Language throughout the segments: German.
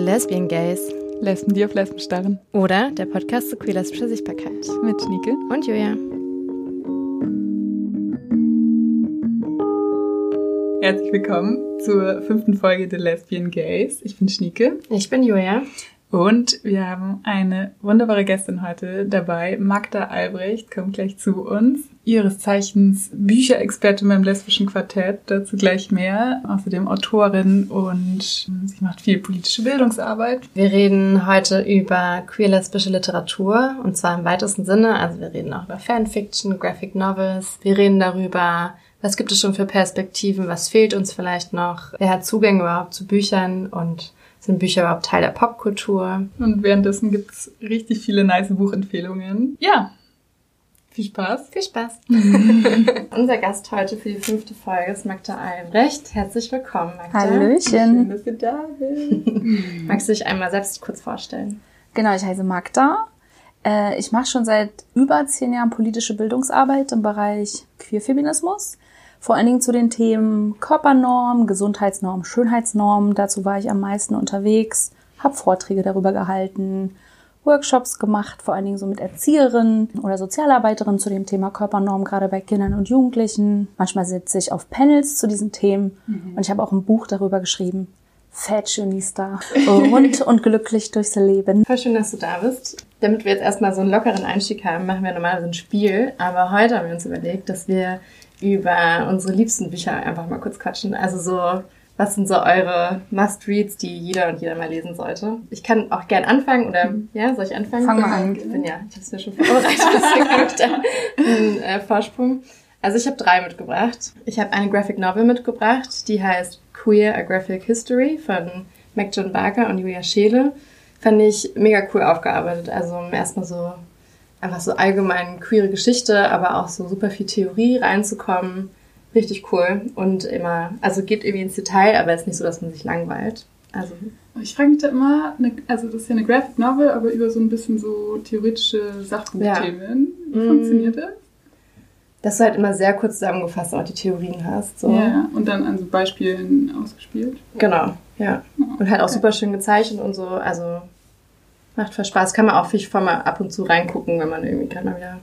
The Lesbian Gays. Lesben, die auf Lesben starren. Oder der Podcast zu queer-lesbischer Sichtbarkeit. Mit Schnieke. Und Julia. Herzlich willkommen zur fünften Folge The Lesbian Gays. Ich bin Schnieke. Ich bin Julia. Und wir haben eine wunderbare Gästin heute dabei, Magda Albrecht, kommt gleich zu uns. Ihres Zeichens Bücherexpertin beim lesbischen Quartett, dazu gleich mehr. Außerdem Autorin und sie macht viel politische Bildungsarbeit. Wir reden heute über queer-lesbische Literatur und zwar im weitesten Sinne. Also wir reden auch über Fanfiction, Graphic Novels. Wir reden darüber, was gibt es schon für Perspektiven, was fehlt uns vielleicht noch, wer hat Zugang überhaupt zu Büchern und sind Bücher überhaupt Teil der Popkultur? Und währenddessen gibt's richtig viele nice Buchempfehlungen. Ja, viel Spaß. Viel Spaß. Unser Gast heute für die fünfte Folge ist Magda Albrecht. Herzlich willkommen, Magda. Hallöchen. Schön, dass du da bist. Magst du dich einmal selbst kurz vorstellen? Genau, ich heiße Magda. Äh, Ich mache schon seit über zehn Jahren politische Bildungsarbeit im Bereich Queerfeminismus. Vor allen Dingen zu den Themen Körpernorm, Gesundheitsnorm, Schönheitsnorm. Dazu war ich am meisten unterwegs, habe Vorträge darüber gehalten, Workshops gemacht, vor allen Dingen so mit Erzieherinnen oder Sozialarbeiterinnen zu dem Thema Körpernorm, gerade bei Kindern und Jugendlichen. Manchmal sitze ich auf Panels zu diesen Themen und ich habe auch ein Buch darüber geschrieben. Fashionista, rund und glücklich durchs Leben. Voll schön, dass du da bist. Damit wir jetzt erstmal so einen lockeren Einstieg haben, machen wir normalerweise ein Spiel. Aber heute haben wir uns überlegt, dass wir über unsere liebsten Bücher einfach mal kurz quatschen. Also so, was sind so eure Must-Reads, die jeder und jeder mal lesen sollte? Ich kann auch gern anfangen oder, ja, soll ich anfangen? Fang mal an. Ich bin ja, ich habe es mir schon vorbereitet, deswegen habe ich da einen äh, Vorsprung. Also ich habe drei mitgebracht. Ich habe eine Graphic Novel mitgebracht, die heißt Queer, A Graphic History von Mac John Barker und Julia Scheele. Fand ich mega cool aufgearbeitet. Also erstmal so einfach so allgemein queere Geschichte, aber auch so super viel Theorie reinzukommen. Richtig cool. Und immer, also geht irgendwie ins Detail, aber ist nicht so, dass man sich langweilt. Also, Ich frage mich da immer, also das ist ja eine Graphic Novel, aber über so ein bisschen so theoretische Sachbuchthemen. Wie Mm. funktioniert das? dass du halt immer sehr kurz zusammengefasst auch die Theorien hast. So. Ja, und dann an so Beispielen ausgespielt. Genau, ja. Und halt auch super schön gezeichnet und so. Also macht voll Spaß. Kann man auch viel mal ab und zu reingucken, wenn man irgendwie gerade mal wieder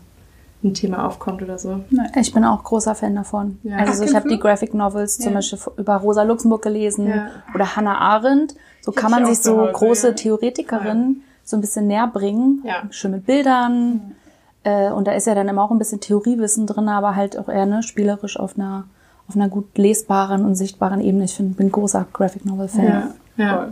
ein Thema aufkommt oder so. Ich bin auch großer Fan davon. Ja. Also Ach, ich habe die? Graphic Novels zum Ja. Beispiel über Rosa Luxemburg gelesen Ja. oder Hannah Arendt. So kann man ich sich so Hause, große ja. Theoretikerinnen so ein bisschen näher bringen. Ja. Schön mit Bildern. Äh, und da ist ja dann immer auch ein bisschen Theoriewissen drin, aber halt auch eher ne, spielerisch auf einer, auf einer gut lesbaren und sichtbaren Ebene. Ich find, bin großer Graphic Novel Fan. Ja.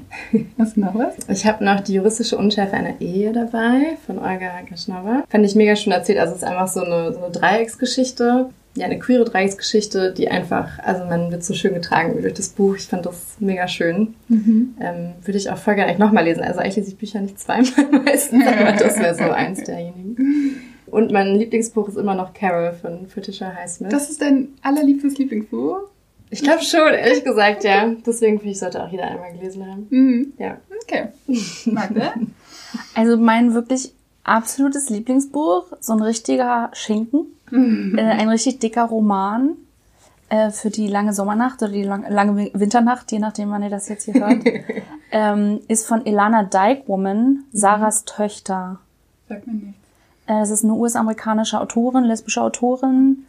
Hast du noch was? Ich habe noch die juristische Unschärfe einer Ehe dabei von Olga Gaschnova. Fand ich mega schön erzählt. Also es ist einfach so eine, so eine Dreiecksgeschichte. Ja, eine queere Dreiecksgeschichte, die einfach, also man wird so schön getragen durch das Buch. Ich fand das mega schön. Mhm. Ähm, würde ich auch voll gerne nochmal lesen. Also eigentlich lese ich Bücher nicht zweimal meistens, aber das wäre so eins derjenigen. Und mein Lieblingsbuch ist immer noch Carol von Patricia Highsmith. Das ist dein allerliebstes Lieblingsbuch? Ich glaube schon, ehrlich gesagt, ja. Deswegen finde ich, sollte auch jeder einmal gelesen haben. Mhm. Ja. Okay. Magda? Also mein wirklich absolutes Lieblingsbuch, so ein richtiger Schinken, Mhm. äh, ein richtig dicker Roman äh, für die lange Sommernacht oder die lang, lange Win- Winternacht, je nachdem, wann ihr das jetzt hier hört, ähm, ist von Elana Dykewoman, Sarahs Töchter. Sag mir nichts. Äh, das ist eine US-amerikanische Autorin, lesbische Autorin.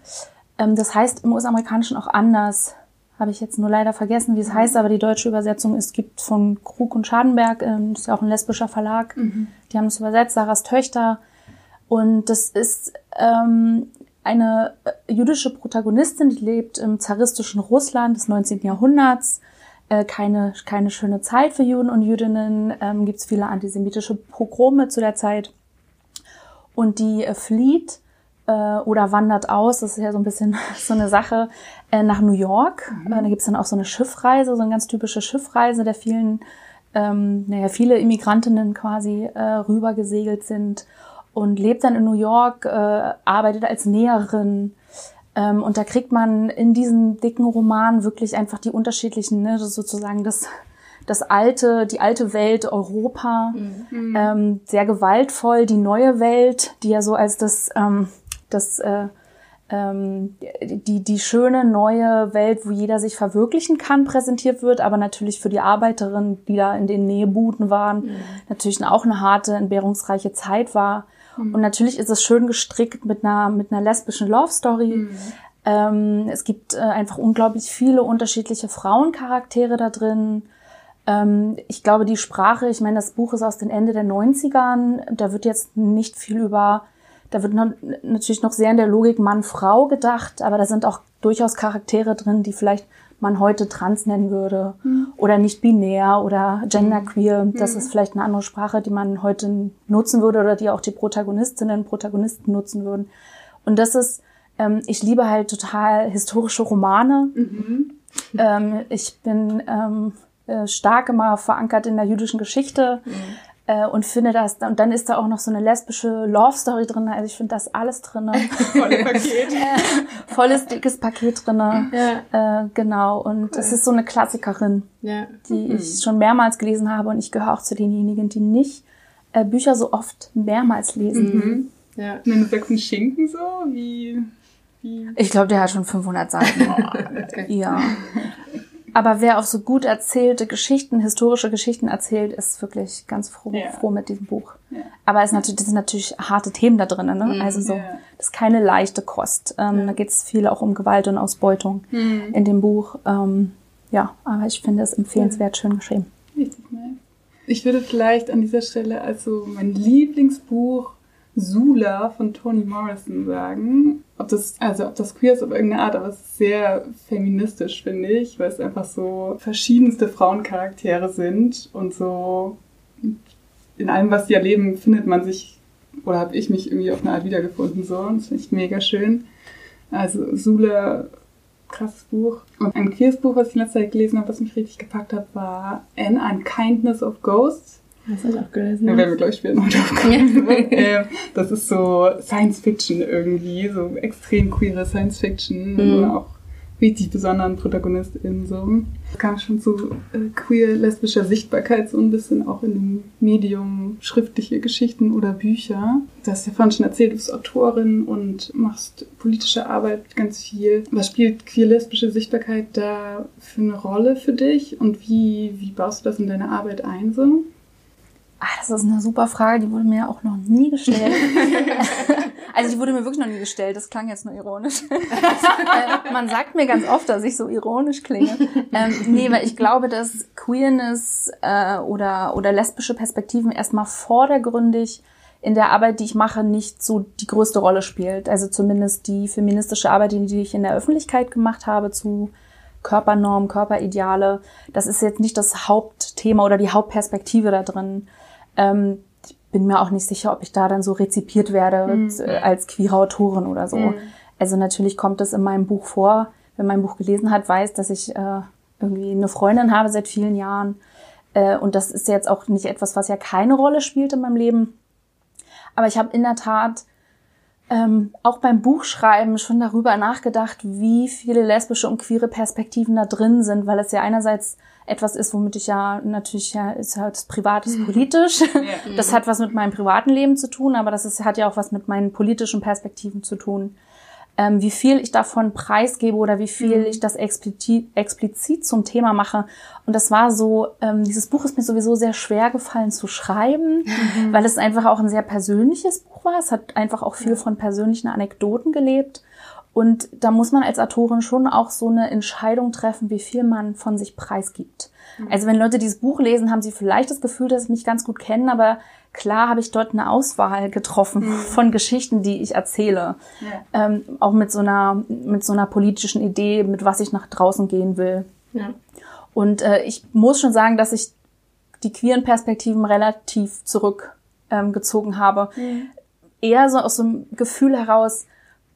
Ähm, das heißt im US-amerikanischen auch anders. Habe ich jetzt nur leider vergessen, wie es heißt, aber die deutsche Übersetzung ist, gibt von Krug und Schadenberg, ähm, ist ja auch ein lesbischer Verlag. Die haben es übersetzt, Sarahs Töchter. Und das ist ähm, eine äh, jüdische Protagonistin, die lebt im zaristischen Russland des 19. Jahrhunderts. Äh, keine, keine schöne Zeit für Juden und Jüdinnen. Ähm, Gibt es viele antisemitische Pogrome zu der Zeit. Und die äh, flieht äh, oder wandert aus, das ist ja so ein bisschen so eine Sache, äh, nach New York. Äh, da gibt's dann auch so eine Schiffreise, so eine ganz typische Schiffreise, der vielen, ähm, naja, viele Immigrantinnen quasi äh, rübergesegelt sind und lebt dann in New York, äh, arbeitet als Näherin. Ähm, und da kriegt man in diesem dicken Roman wirklich einfach die unterschiedlichen, ne, das sozusagen das, das alte, die alte Welt Europa, ähm, sehr gewaltvoll, die neue Welt, die ja so als das, ähm, das äh, ähm, die, die schöne neue Welt, wo jeder sich verwirklichen kann, präsentiert wird, aber natürlich für die Arbeiterinnen, die da in den Nähbuden waren, mhm. natürlich auch eine harte, entbehrungsreiche Zeit war. Mhm. Und natürlich ist es schön gestrickt mit einer, mit einer lesbischen Love Story. Mhm. Ähm, es gibt äh, einfach unglaublich viele unterschiedliche Frauencharaktere da drin. Ähm, ich glaube, die Sprache, ich meine, das Buch ist aus den Ende der 90ern, da wird jetzt nicht viel über da wird noch, natürlich noch sehr in der Logik Mann-Frau gedacht, aber da sind auch durchaus Charaktere drin, die vielleicht man heute trans nennen würde mhm. oder nicht binär oder genderqueer. Mhm. Das ist vielleicht eine andere Sprache, die man heute nutzen würde oder die auch die Protagonistinnen und Protagonisten nutzen würden. Und das ist, ähm, ich liebe halt total historische Romane. Mhm. Ähm, ich bin ähm, äh, stark immer verankert in der jüdischen Geschichte. Mhm. Äh, und finde das, und dann ist da auch noch so eine lesbische Love Story drin. Also ich finde das alles drin. Volles Paket. äh, volles dickes Paket drin. Ja. Äh, genau. Und cool. es ist so eine Klassikerin, ja. die mhm. ich schon mehrmals gelesen habe. Und ich gehöre auch zu denjenigen, die nicht äh, Bücher so oft mehrmals lesen. Mhm. Ja. Und du sagst ein Schinken so, wie? Ich glaube, der hat schon 500 Seiten. Oh, ja. Aber wer auf so gut erzählte Geschichten, historische Geschichten erzählt, ist wirklich ganz froh, ja. froh mit diesem Buch. Ja. Aber es ist natürlich, das sind natürlich harte Themen da drin, ne? Mhm, also so, ja. das ist keine leichte Kost. Ähm, Da geht es viel auch um Gewalt und Ausbeutung mhm. in dem Buch. Ähm, ja, aber ich finde es empfehlenswert, schön geschrieben. Richtig nice. Ich würde vielleicht an dieser Stelle also mein Lieblingsbuch Sula von Toni Morrison sagen. Ob das, also ob das queer ist auf irgendeine Art, aber es ist sehr feministisch, finde ich, weil es einfach so verschiedenste Frauencharaktere sind und so in allem, was sie erleben, findet man sich oder habe ich mich irgendwie auf eine Art wiedergefunden so und das finde ich mega schön. Also Sula, krasses Buch. Und ein queeres Buch, was ich in letzter Zeit gelesen habe, was mich richtig gepackt hat, war An Unkindness of Ghosts das habe ich auch gelesen. Ja, werden wir gleich später noch drauf kommen. ähm, das ist so Science Fiction irgendwie, so extrem queere Science Fiction. Mhm. auch richtig besonderen ProtagonistInnen so. Es kam schon zu äh, queer lesbischer Sichtbarkeit so ein bisschen auch in dem Medium schriftliche Geschichten oder Bücher. Du hast ja vorhin schon erzählt, du bist Autorin und machst politische Arbeit ganz viel. Was spielt queer lesbische Sichtbarkeit da für eine Rolle für dich und wie, wie baust du das in deine Arbeit ein so? Ah, das ist eine super Frage, die wurde mir auch noch nie gestellt. also die wurde mir wirklich noch nie gestellt, das klang jetzt nur ironisch. äh, man sagt mir ganz oft, dass ich so ironisch klinge. Ähm, nee, weil ich glaube, dass Queerness äh, oder, oder lesbische Perspektiven erstmal vordergründig in der Arbeit, die ich mache, nicht so die größte Rolle spielt. Also zumindest die feministische Arbeit, die ich in der Öffentlichkeit gemacht habe zu Körpernormen, Körperideale. Das ist jetzt nicht das Hauptthema oder die Hauptperspektive da drin. Ähm, ich bin mir auch nicht sicher, ob ich da dann so rezipiert werde mhm. als queere Autorin oder so. Mhm. Also natürlich kommt es in meinem Buch vor. Wer mein Buch gelesen hat, weiß, dass ich äh, irgendwie eine Freundin habe seit vielen Jahren. Äh, und das ist jetzt auch nicht etwas, was ja keine Rolle spielt in meinem Leben. Aber ich habe in der Tat ähm, auch beim Buchschreiben schon darüber nachgedacht, wie viele lesbische und queere Perspektiven da drin sind, weil es ja einerseits etwas ist, womit ich ja natürlich ja ist halt privat ist politisch. Ja. Das hat was mit meinem privaten Leben zu tun, aber das ist, hat ja auch was mit meinen politischen Perspektiven zu tun. Ähm, wie viel ich davon preisgebe oder wie viel mhm. ich das explizit, explizit zum Thema mache. Und das war so, ähm, dieses Buch ist mir sowieso sehr schwer gefallen zu schreiben, mhm. weil es einfach auch ein sehr persönliches Buch war. Es hat einfach auch viel von persönlichen Anekdoten gelebt. Und da muss man als Autorin schon auch so eine Entscheidung treffen, wie viel man von sich preisgibt. Mhm. Also wenn Leute dieses Buch lesen, haben sie vielleicht das Gefühl, dass sie mich ganz gut kennen, aber klar habe ich dort eine Auswahl getroffen mhm. von Geschichten, die ich erzähle. Ja. Ähm, auch mit so einer, mit so einer politischen Idee, mit was ich nach draußen gehen will. Ja. Und äh, ich muss schon sagen, dass ich die queeren Perspektiven relativ zurückgezogen ähm, habe. Mhm. Eher so aus so einem Gefühl heraus,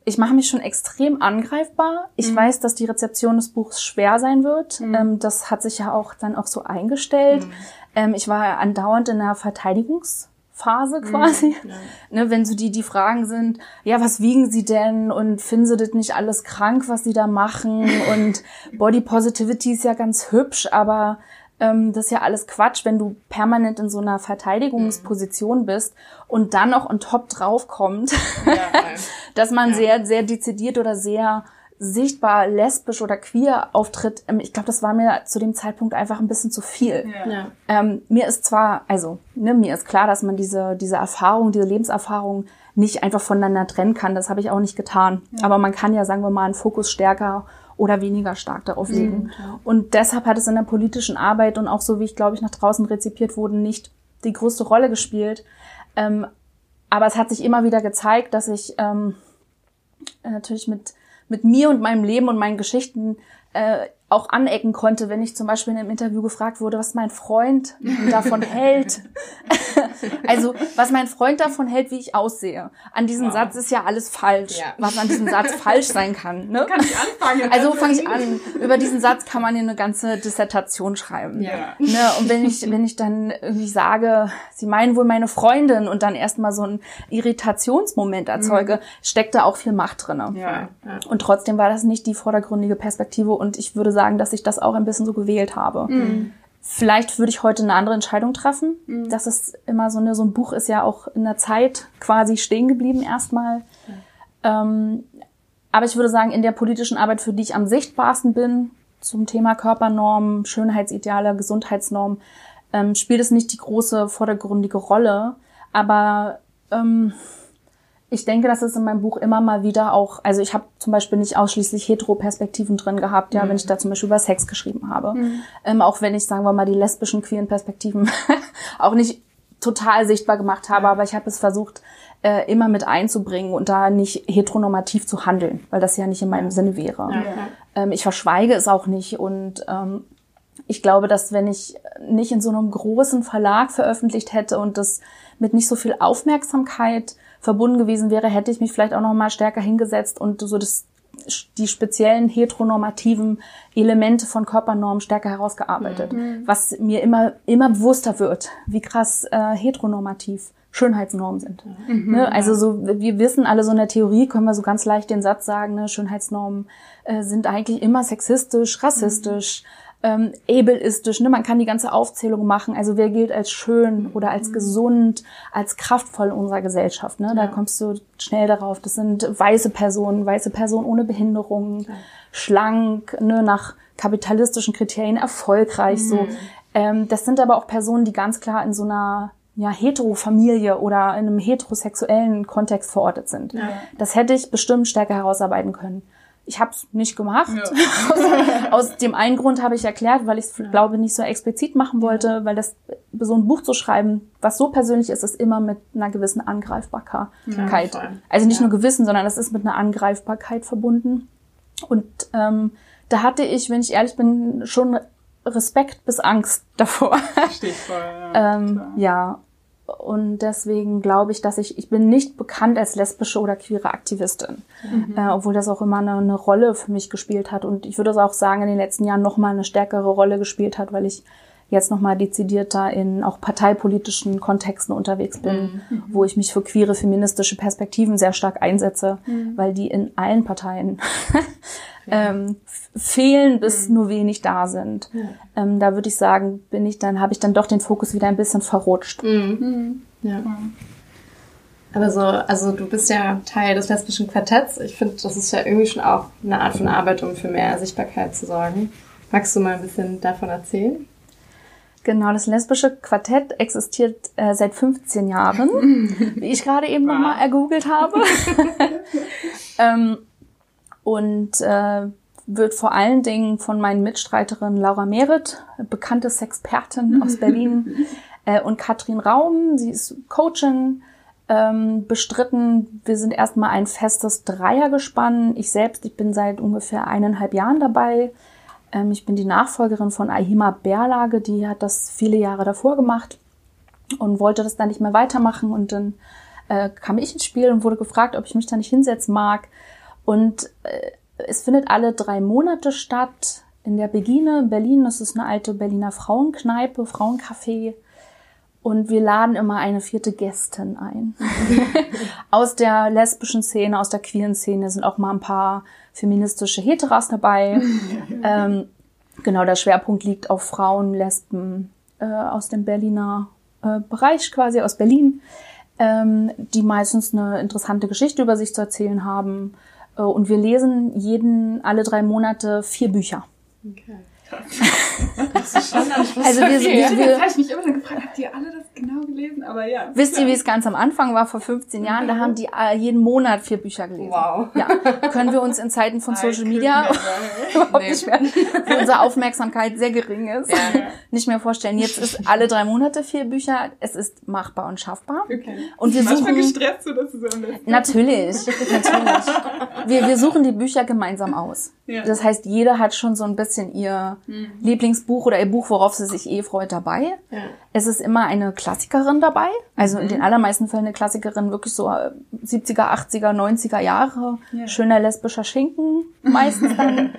ich mache mich schon extrem angreifbar. Ich mhm. weiß, dass die Rezeption des Buchs schwer sein wird. Mhm. Ähm, das hat sich ja auch dann auch so eingestellt. Mhm. Ähm, ich war andauernd in einer Verteidigungsphase mhm. quasi. Ne, wenn so die, die Fragen sind, ja, was wiegen sie denn? Und finden sie das nicht alles krank, was sie da machen? Und Body Positivity ist ja ganz hübsch, aber ähm, das ist ja alles Quatsch, wenn du permanent in so einer Verteidigungsposition bist und dann noch on top draufkommt, Ja, dass man sehr, sehr dezidiert oder sehr sichtbar lesbisch oder queer auftritt. Ähm, Ich glaube, das war mir zu dem Zeitpunkt einfach ein bisschen zu viel. Ja. ja. Ähm, mir ist zwar, also ne, mir ist klar, dass man diese, diese Erfahrung, diese Lebenserfahrung nicht einfach voneinander trennen kann. Das habe ich auch nicht getan. Aber man kann ja, sagen wir mal, einen Fokus stärker oder weniger stark darauf legen. Und deshalb hat es in der politischen Arbeit und auch so, wie ich glaube ich nach draußen rezipiert wurde, nicht die größte Rolle gespielt. Ähm, aber es hat sich immer wieder gezeigt, dass ich ähm, natürlich mit, mit mir und meinem Leben und meinen Geschichten äh, auch anecken konnte, wenn ich zum Beispiel in einem Interview gefragt wurde, was mein Freund davon hält. also, was mein Freund davon hält, wie ich aussehe. An diesem Satz ist ja alles falsch, Ja. was an diesem Satz falsch sein kann. Ne? Kann ich anfangen? Also fange ich an. Über diesen Satz kann man ja eine ganze Dissertation schreiben. Ja. Ne? Und wenn ich, wenn ich dann irgendwie sage, sie meinen wohl meine Freundin und dann erstmal so einen Irritationsmoment erzeuge, steckt da auch viel Macht drinne. Ja. Ja. Und trotzdem war das nicht die vordergründige Perspektive und ich würde sagen, dass ich das auch ein bisschen so gewählt habe. Vielleicht würde ich heute eine andere Entscheidung treffen. Das ist immer so eine, so ein Buch ist ja auch in der Zeit quasi stehen geblieben erstmal. Ähm, aber ich würde sagen, in der politischen Arbeit, für die ich am sichtbarsten bin, zum Thema Körpernormen, Schönheitsideale, Gesundheitsnormen, ähm, spielt es nicht die große vordergründige Rolle. Aber ähm, ich denke, dass es in meinem Buch immer mal wieder auch, also ich habe zum Beispiel nicht ausschließlich Hetero-Perspektiven drin gehabt, ja, wenn ich da zum Beispiel über Sex geschrieben habe. Ähm, auch wenn ich, sagen wir mal, die lesbischen, queeren Perspektiven auch nicht total sichtbar gemacht habe, aber ich habe es versucht, äh, immer mit einzubringen und da nicht heteronormativ zu handeln, weil das ja nicht in meinem Sinne wäre. Ja. Ähm, ich verschweige es auch nicht und ähm, ich glaube, dass wenn ich nicht in so einem großen Verlag veröffentlicht hätte und das mit nicht so viel Aufmerksamkeit verbunden gewesen wäre, hätte ich mich vielleicht auch noch mal stärker hingesetzt und so das die speziellen heteronormativen Elemente von Körpernormen stärker herausgearbeitet, was mir immer immer bewusster wird, wie krass äh, heteronormativ Schönheitsnormen sind. Ne? Also so, wir wissen alle so in der Theorie, können wir so ganz leicht den Satz sagen, ne? Schönheitsnormen äh, sind eigentlich immer sexistisch, rassistisch, ähm, ableistisch. Ne? Man kann die ganze Aufzählung machen. Also wer gilt als schön oder als gesund, als kraftvoll in unserer Gesellschaft. Ne? Da kommst du schnell darauf. Das sind weiße Personen, weiße Personen ohne Behinderung, schlank, ne? nach kapitalistischen Kriterien erfolgreich. So, ähm, das sind aber auch Personen, die ganz klar in so einer ja, Heterofamilie oder in einem heterosexuellen Kontext verortet sind. Das hätte ich bestimmt stärker herausarbeiten können. Ich habe es nicht gemacht. aus, aus dem einen Grund habe ich erklärt, weil ich es, glaube nicht so explizit machen wollte, weil das so ein Buch zu schreiben, was so persönlich ist, ist immer mit einer gewissen Angreifbarkeit. Ja, also nicht nur gewissen, sondern das ist mit einer Angreifbarkeit verbunden. Und ähm, da hatte ich, wenn ich ehrlich bin, schon Respekt bis Angst davor. Steht voll. Ja, Ähm, ja, und deswegen glaube ich, dass ich, ich bin nicht bekannt als lesbische oder queere Aktivistin, äh, obwohl das auch immer eine, eine Rolle für mich gespielt hat. Und ich würde es auch sagen, in den letzten Jahren nochmal eine stärkere Rolle gespielt hat, weil ich jetzt nochmal dezidierter in auch parteipolitischen Kontexten unterwegs bin, wo ich mich für queere feministische Perspektiven sehr stark einsetze, weil die in allen Parteien ähm, fehlen, bis nur wenig da sind. Ähm, da würde ich sagen, bin ich dann, habe ich dann doch den Fokus wieder ein bisschen verrutscht. Ja. Aber so, also du bist ja Teil des lesbischen Quartetts. Ich finde, das ist ja irgendwie schon auch eine Art von Arbeit, um für mehr Sichtbarkeit zu sorgen. Magst du mal ein bisschen davon erzählen? Genau, das lesbische Quartett existiert äh, seit 15 Jahren, wie ich gerade eben nochmal ergoogelt habe. ähm, und äh, wird vor allen Dingen von meinen Mitstreiterinnen Laura Mehret, bekannte Sexpertin aus Berlin, äh, und Katrin Raum, sie ist Coachin, ähm, bestritten. Wir sind erstmal ein festes Dreiergespann. Ich selbst, ich bin seit ungefähr eineinhalb Jahren dabei. Ähm, ich bin die Nachfolgerin von Ahima Berlage, die hat das viele Jahre davor gemacht und wollte das dann nicht mehr weitermachen. Und dann äh, kam ich ins Spiel und wurde gefragt, ob ich mich da nicht hinsetzen mag. Und äh, es findet alle drei Monate statt in der Begine in Berlin. Das ist eine alte Berliner Frauenkneipe, Frauencafé. Und wir laden immer eine vierte Gästin ein. aus der lesbischen Szene, aus der queeren Szene sind auch mal ein paar feministische Heteras dabei. ähm, Genau, der Schwerpunkt liegt auf Frauen, Lesben äh, aus dem Berliner äh, Bereich, quasi aus Berlin, ähm, die meistens eine interessante Geschichte über sich zu erzählen haben. Äh, und wir lesen jeden, alle drei Monate vier Bücher. Okay. Das ist schon Also wir, wir, wir, habe ich mich immer dann gefragt, habt ihr alle das genau gelesen? Aber ja. Wisst ihr, wie es ganz am Anfang war, vor 15 Jahren? Da haben die äh, jeden Monat vier Bücher gelesen. Wow. Ja, können wir uns in Zeiten von Social Media überhaupt Nee. nicht mehr, wo unsere Aufmerksamkeit sehr gering ist, Ja. nicht mehr vorstellen. Jetzt ist alle drei Monate vier Bücher. Es ist machbar und schaffbar. Okay. Und wir Manchmal suchen gestresst, so dass du so natürlich, natürlich. Wir, wir suchen die Bücher gemeinsam aus. Ja. Das heißt, jeder hat schon so ein bisschen ihr Lieblingsbuch oder ihr Buch, worauf sie sich eh freut, dabei. Ja. Es ist immer eine Klassikerin dabei. Also in den allermeisten Fällen eine Klassikerin wirklich so äh, 70er, 80er, 90er Jahre. Ja. Schöner lesbischer Schinken meistens dann.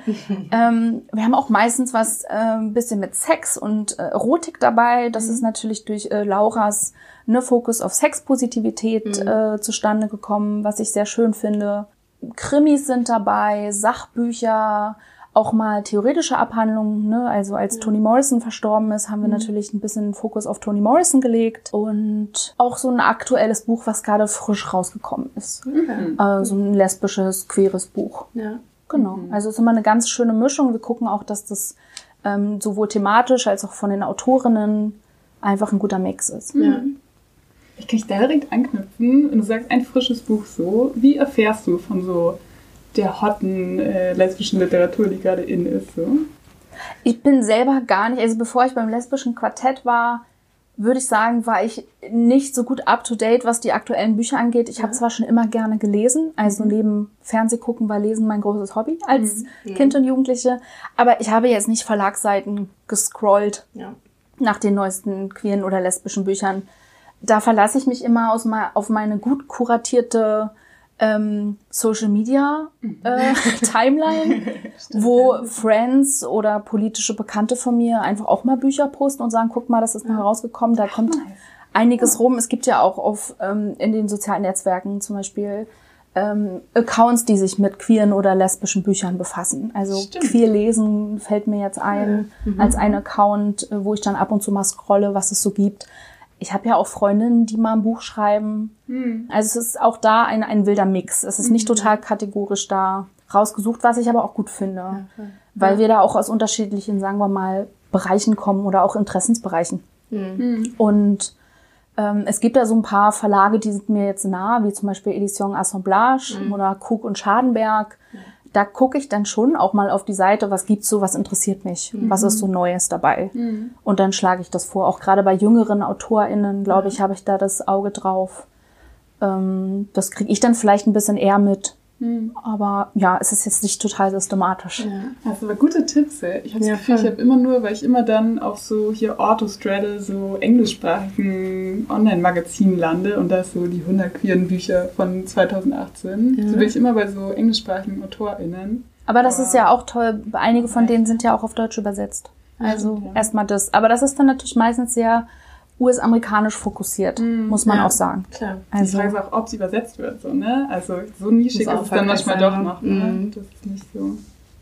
ähm, wir haben auch meistens was äh, ein bisschen mit Sex und äh, Erotik dabei. Das ist natürlich durch äh, Lauras ne, Fokus auf Sexpositivität äh, zustande gekommen, was ich sehr schön finde. Krimis sind dabei, Sachbücher, auch mal theoretische Abhandlungen. Ne? Also als Toni Morrison verstorben ist, haben wir natürlich ein bisschen Fokus auf Toni Morrison gelegt und auch so ein aktuelles Buch, was gerade frisch rausgekommen ist. Okay. Äh, so ein lesbisches, queeres Buch. Ja. Genau. Also es ist immer eine ganz schöne Mischung. Wir gucken auch, dass das ähm, sowohl thematisch als auch von den Autorinnen einfach ein guter Mix ist. Ja. Ich kann da direkt anknüpfen, wenn du sagst, ein frisches Buch so. Wie erfährst du von so der hotten äh, lesbischen Literatur, die gerade in ist? So? Ich bin selber gar nicht, also bevor ich beim lesbischen Quartett war, würde ich sagen, war ich nicht so gut up to date, was die aktuellen Bücher angeht. Ich habe zwar schon immer gerne gelesen, also neben Fernsehgucken war Lesen mein großes Hobby als Kind und Jugendliche, aber ich habe jetzt nicht Verlagsseiten gescrollt Ja. nach den neuesten queeren oder lesbischen Büchern. Da verlasse ich mich immer aus mal auf meine gut kuratierte ähm, Social Media äh, Timeline, wo Friends oder politische Bekannte von mir einfach auch mal Bücher posten und sagen, guck mal, das ist neu rausgekommen, da kommt einiges rum. Es gibt ja auch auf ähm, in den sozialen Netzwerken zum Beispiel ähm, Accounts, die sich mit queeren oder lesbischen Büchern befassen. Also Stimmt. queer lesen fällt mir jetzt ein als ein Account, äh, wo ich dann ab und zu mal scrolle, was es so gibt. Ich habe ja auch Freundinnen, die mal ein Buch schreiben. Also es ist auch da ein, ein wilder Mix. Es ist nicht total kategorisch da rausgesucht, was ich aber auch gut finde. weil wir da auch aus unterschiedlichen, sagen wir mal, Bereichen kommen oder auch Interessensbereichen. Und ähm, es gibt da so ein paar Verlage, die sind mir jetzt nah, wie zum Beispiel Edition Assemblage oder Krug und Schadenberg. Da gucke ich dann schon auch mal auf die Seite, was gibt's so, was interessiert mich, was ist so Neues dabei. Und dann schlage ich das vor. Auch gerade bei jüngeren AutorInnen, glaube ich, habe ich da das Auge drauf. Ähm, das kriege ich dann vielleicht ein bisschen eher mit. Aber ja, es ist jetzt nicht total systematisch. Ja. Das sind aber gute Tipps. Ey. Ich habe das Ja, Gefühl, ich voll. habe immer nur, weil ich immer dann auf so hier Autostraddle, so englischsprachigen Online-Magazinen lande und da ist so die 100 queeren Bücher von 2018. Ja. So bin ich immer bei so englischsprachigen AutorInnen. Aber das ist ja auch toll. Einige von denen sind ja auch auf Deutsch übersetzt. Also Ja. erstmal das. Aber das ist dann natürlich meistens sehr US-amerikanisch fokussiert, muss man Ja. auch sagen. Klar. Die Also Frage ist auch, ob es übersetzt wird. So, ne? Also so nischig ist es dann manchmal sein, doch ne? noch. Ne? Mhm. Das ist nicht so.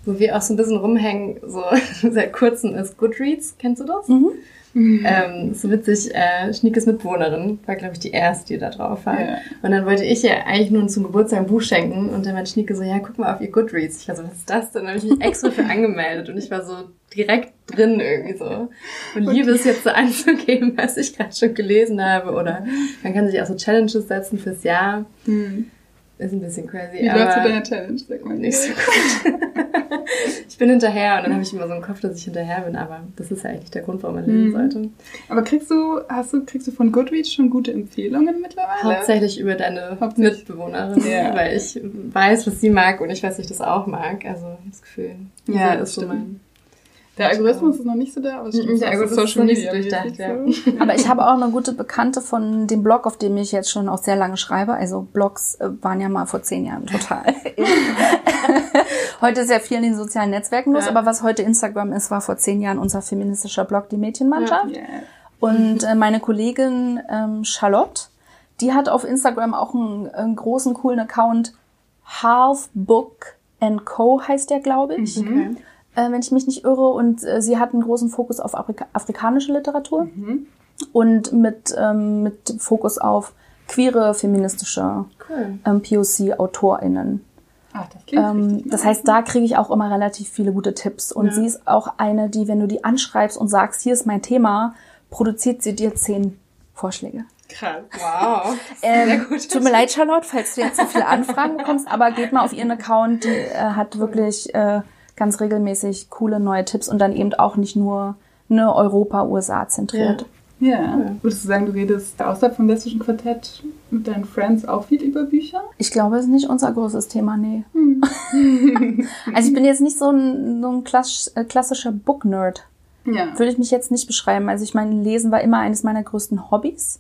Wo wir auch so ein bisschen rumhängen, so seit kurzem ist Goodreads. Kennst du das? Mhm. Ähm, so witzig, äh, Schniekes Mitbewohnerin war, glaube ich, die erste, die da drauf war. Ja. Und dann wollte ich ihr eigentlich nur zum Geburtstag ein Buch schenken und dann meinte Schnieke so, ja, guck mal auf ihr Goodreads. Ich war so, was ist das denn? Dann habe ich mich extra für angemeldet und ich war so direkt drin irgendwie so. Und liebe es jetzt so anzugeben, was ich gerade schon gelesen habe oder man kann sich auch so Challenges setzen fürs Jahr. Hm. Ist ein bisschen crazy. Wie läuft deiner Challenge? Sag mal. nicht so gut. ich bin hinterher und dann habe ich immer so im Kopf, dass ich hinterher bin, aber das ist ja eigentlich der Grund, warum man lesen Mhm. sollte. Aber kriegst du, hast du, kriegst du von Goodreads schon gute Empfehlungen mittlerweile? Hauptsächlich über deine Hauptsächlich. Mitbewohnerin, Ja. weil ich weiß, was sie mag und ich weiß, dass ich das auch mag. Also das Gefühl. Ja, das ist so stimmt. mein. Der Algorithmus ist noch nicht so da, aber es stimmt, Mhm, der so Algorithmus ist noch nicht so durchdacht, ja. so. Aber ich habe auch eine gute Bekannte von dem Blog, auf dem ich jetzt schon auch sehr lange schreibe. Also Blogs äh, waren ja mal vor zehn Jahren total. heute ist ja viel in den sozialen Netzwerken los, Ja. aber was heute Instagram ist, war vor zehn Jahren unser feministischer Blog Die Mädchenmannschaft. Ja. Und äh, meine Kollegin ähm, Charlotte, die hat auf Instagram auch einen, einen großen, coolen Account. Half Book and Co. heißt der, glaube ich. Okay. Äh, wenn ich mich nicht irre. Und äh, sie hat einen großen Fokus auf Afrika afrikanische Literatur und mit, ähm, mit Fokus auf queere, feministische Cool. ähm, POC-AutorInnen. Ach, das Ähm, das heißt, da kriege ich auch immer relativ viele gute Tipps. Und Ja. sie ist auch eine, die, wenn du die anschreibst und sagst, hier ist mein Thema, produziert sie dir zehn Vorschläge. Krass. Wow. Ähm, tut mir leid, Charlotte, falls du jetzt so viele Anfragen bekommst, aber geht mal auf ihren Account, die äh, hat wirklich äh, ganz regelmäßig coole neue Tipps und dann eben auch nicht nur ne, Europa, USA zentriert. Ja. Würdest du sagen, du redest außerhalb vom lesbischen Quartett mit deinen Friends auch viel über Bücher? Ich glaube, es ist nicht unser großes Thema, nee. also ich bin jetzt nicht so ein, so ein klassisch, äh, klassischer Book-Nerd. Ja. Würde ich mich jetzt nicht beschreiben. Also ich meine, Lesen war immer eines meiner größten Hobbys,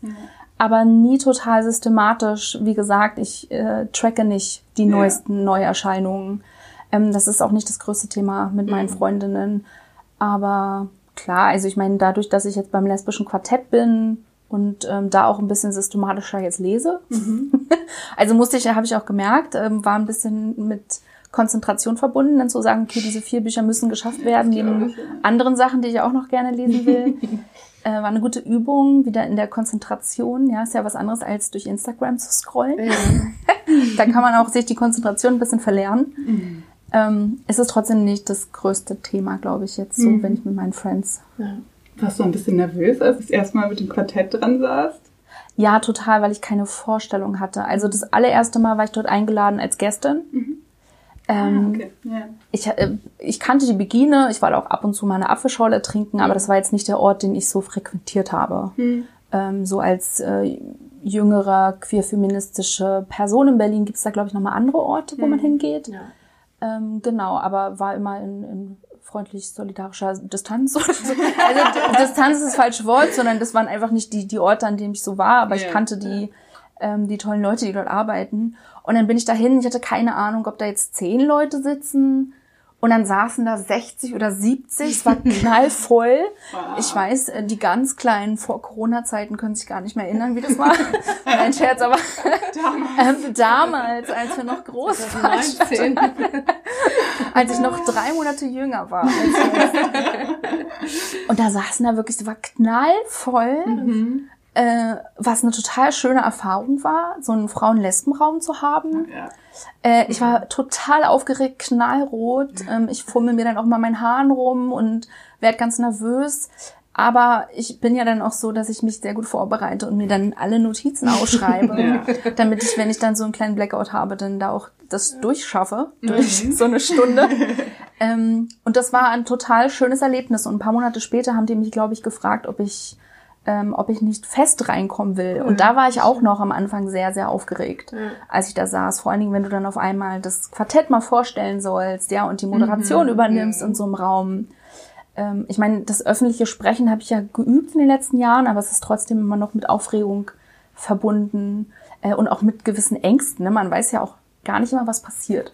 aber nie total systematisch. Wie gesagt, ich äh, tracke nicht die Ja. neuesten Neuerscheinungen. Ähm, das ist auch nicht das größte Thema mit meinen Freundinnen. Aber klar, also ich meine, dadurch, dass ich jetzt beim lesbischen Quartett bin und ähm, da auch ein bisschen systematischer jetzt lese, also musste ich, habe ich auch gemerkt, ähm, war ein bisschen mit Konzentration verbunden, dann zu sagen, okay, diese vier Bücher müssen geschafft werden, neben anderen Sachen, die ich auch noch gerne lesen will. äh, war eine gute Übung, wieder in der Konzentration. Ja, ist ja was anderes als durch Instagram zu scrollen. Ja. Da kann man auch sich die Konzentration ein bisschen verlernen. Ähm, es ist trotzdem nicht das größte Thema, glaube ich, jetzt so, wenn ich mit meinen Friends. Ja. Warst du ein bisschen nervös, als du das erste Mal mit dem Quartett dran saßt? Ja, total, weil ich keine Vorstellung hatte. Also das allererste Mal war ich dort eingeladen als Gästin. Ähm, Okay. Ja. ich, äh, ich kannte die Begine, ich war auch ab und zu mal eine Apfelschorle trinken, aber das war jetzt nicht der Ort, den ich so frequentiert habe. Ähm, so als äh, jüngerer queer-feministische Person in Berlin gibt es da, glaube ich, nochmal andere Orte, wo man hingeht. Ja. Ähm, genau, aber war immer in, in freundlich solidarischer Distanz. also Distanz ist das falsche Wort, sondern das waren einfach nicht die, die Orte, an denen ich so war, aber ich Ja, kannte die, ähm, die tollen Leute, die dort arbeiten. Und dann bin ich dahin, ich hatte keine Ahnung, ob da jetzt zehn Leute sitzen. Und dann saßen da 60 oder 70, es war knallvoll. Wow. Ich weiß, äh, die ganz Kleinen vor Corona-Zeiten können sich gar nicht mehr erinnern, wie das war. Nein, Scherz, aber ähm, damals, als wir noch groß waren, 19. als ich noch drei Monate jünger war. Und da saßen da wirklich, es war knallvoll, äh, was eine total schöne Erfahrung war, so einen Frauen-Lesben-Raum zu haben. Ja. Äh, ich war total aufgeregt, knallrot. Ähm, ich fummel mir dann auch mal meinen Haaren rum und werde ganz nervös. Aber ich bin ja dann auch so, dass ich mich sehr gut vorbereite und mir dann alle Notizen ausschreibe, Ja. damit ich, wenn ich dann so einen kleinen Blackout habe, dann da auch das durchschaffe, durch so eine Stunde. ähm, und das war ein total schönes Erlebnis. Und ein paar Monate später haben die mich, glaube ich, gefragt, ob ich ähm, ob ich nicht fest reinkommen will. Und da war ich auch noch am Anfang sehr, sehr aufgeregt, als ich da saß. Vor allen Dingen, wenn du dann auf einmal das Quartett mal vorstellen sollst, ja, und die Moderation übernimmst in so einem Raum. Ähm, ich meine, das öffentliche Sprechen habe ich ja geübt in den letzten Jahren, aber es ist trotzdem immer noch mit Aufregung verbunden äh, und auch mit gewissen Ängsten. Ne? Man weiß ja auch gar nicht immer, was passiert.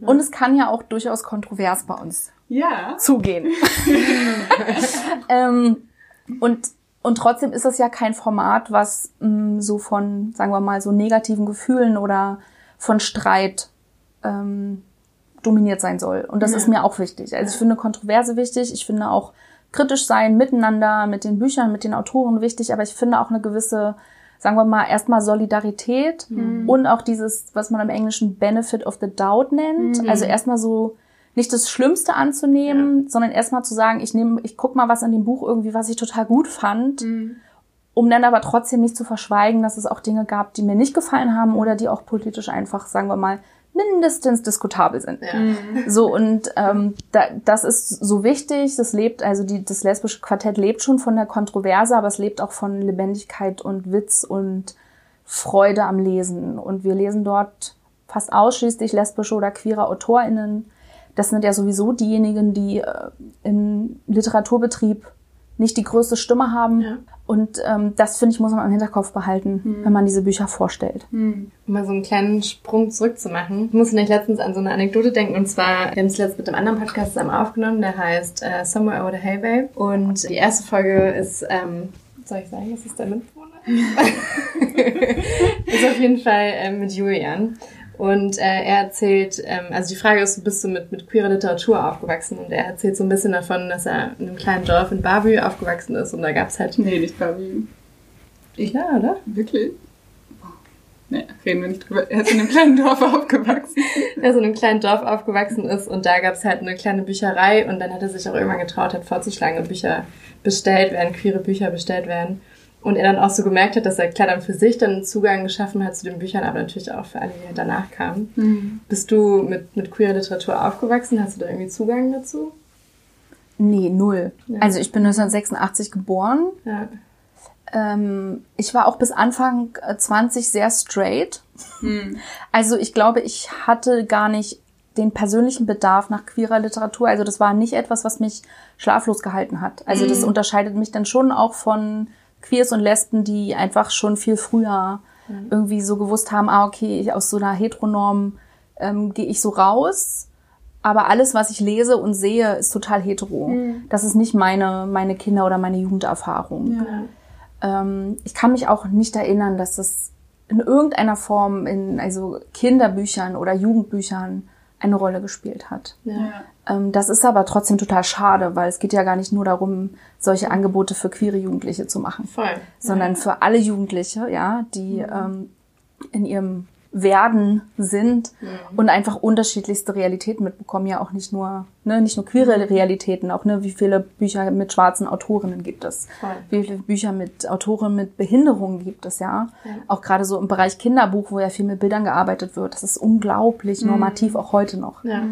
Und es kann ja auch durchaus kontrovers bei uns Ja. zugehen. ähm, und, und trotzdem ist es ja kein Format, was mh, so von, sagen wir mal, so negativen Gefühlen oder von Streit ähm, dominiert sein soll. Und das ist mir auch wichtig. Also ich finde Kontroverse wichtig. Ich finde auch kritisch sein miteinander, mit den Büchern, mit den Autoren wichtig. Aber ich finde auch eine gewisse, sagen wir mal, erstmal Solidarität und auch dieses, was man im Englischen Benefit of the Doubt nennt. Also erstmal so nicht das Schlimmste anzunehmen, sondern erstmal zu sagen, ich nehme, ich guck mal was an dem Buch irgendwie, was ich total gut fand, um dann aber trotzdem nicht zu verschweigen, dass es auch Dinge gab, die mir nicht gefallen haben oder die auch politisch einfach, sagen wir mal, mindestens diskutabel sind. Ja. So, und ähm, da, das ist so wichtig. Das lebt, also die, das lesbische Quartett lebt schon von der Kontroverse, aber es lebt auch von Lebendigkeit und Witz und Freude am Lesen. Und wir lesen dort fast ausschließlich lesbische oder queere AutorInnen. Das sind ja sowieso diejenigen, die äh, im Literaturbetrieb nicht die größte Stimme haben. Ja. Und ähm, das, finde ich, muss man im Hinterkopf behalten, wenn man diese Bücher vorstellt. Um mal so einen kleinen Sprung zurückzumachen. Ich musste nicht letztens an so eine Anekdote denken. Und zwar, wir haben es letztens mit einem anderen Podcast zusammen aufgenommen, der heißt äh, Somewhere Over the Highway. Und die erste Folge ist, ähm, soll ich sagen, das ist der Mitbewohner? ist auf jeden Fall ähm, mit Julian. Und äh, er erzählt, ähm, also die Frage ist, bist du mit, mit queerer Literatur aufgewachsen? Und er erzählt so ein bisschen davon, dass er in einem kleinen Dorf in Bavü aufgewachsen ist und da gab's halt... Nee, nicht Bavü. Ich, ja, oder? Wirklich? Nee, reden wir nicht drüber. Er ist in einem kleinen Dorf aufgewachsen. er ist in einem kleinen Dorf aufgewachsen ist und da gab's halt eine kleine Bücherei und dann hat er sich auch irgendwann getraut, hat vorzuschlagen, ob Bücher bestellt werden, queere Bücher bestellt werden. Und er dann auch so gemerkt hat, dass er klar dann für sich dann einen Zugang geschaffen hat zu den Büchern, aber natürlich auch für alle, die halt danach kamen. Mhm. Bist du mit, mit queerer Literatur aufgewachsen? Hast du da irgendwie Zugang dazu? Nee, null. Ja. Also ich bin 1986 geboren. Ja. Ähm, ich war auch bis Anfang 20 äh, sehr straight. Mhm. Also ich glaube, ich hatte gar nicht den persönlichen Bedarf nach queerer Literatur. Also das war nicht etwas, was mich schlaflos gehalten hat. Also mhm. das unterscheidet mich dann schon auch von Queers und Lesben, die einfach schon viel früher mhm. irgendwie so gewusst haben, ah, okay, ich, aus so einer Heteronorm ähm, gehe ich so raus. Aber alles, was ich lese und sehe, ist total hetero. Mhm. Das ist nicht meine, meine Kinder- oder meine Jugenderfahrung. Ja. Ähm, ich kann mich auch nicht erinnern, dass es in irgendeiner Form in also Kinderbüchern oder Jugendbüchern eine Rolle gespielt hat. Ja. Ähm, das ist aber trotzdem total schade, weil es geht ja gar nicht nur darum, solche Angebote für queere Jugendliche zu machen, Voll. sondern ja. für alle Jugendliche, ja, die mhm. ähm, in ihrem werden sind mhm. und einfach unterschiedlichste Realitäten mitbekommen. Ja, auch nicht nur, ne, nicht nur queere mhm. Realitäten, auch ne, wie viele Bücher mit schwarzen Autorinnen gibt es, Voll. wie viele Bücher mit Autoren mit Behinderungen gibt es, ja. ja. Auch gerade so im Bereich Kinderbuch, wo ja viel mit Bildern gearbeitet wird. Das ist unglaublich mhm. normativ, auch heute noch. Ja.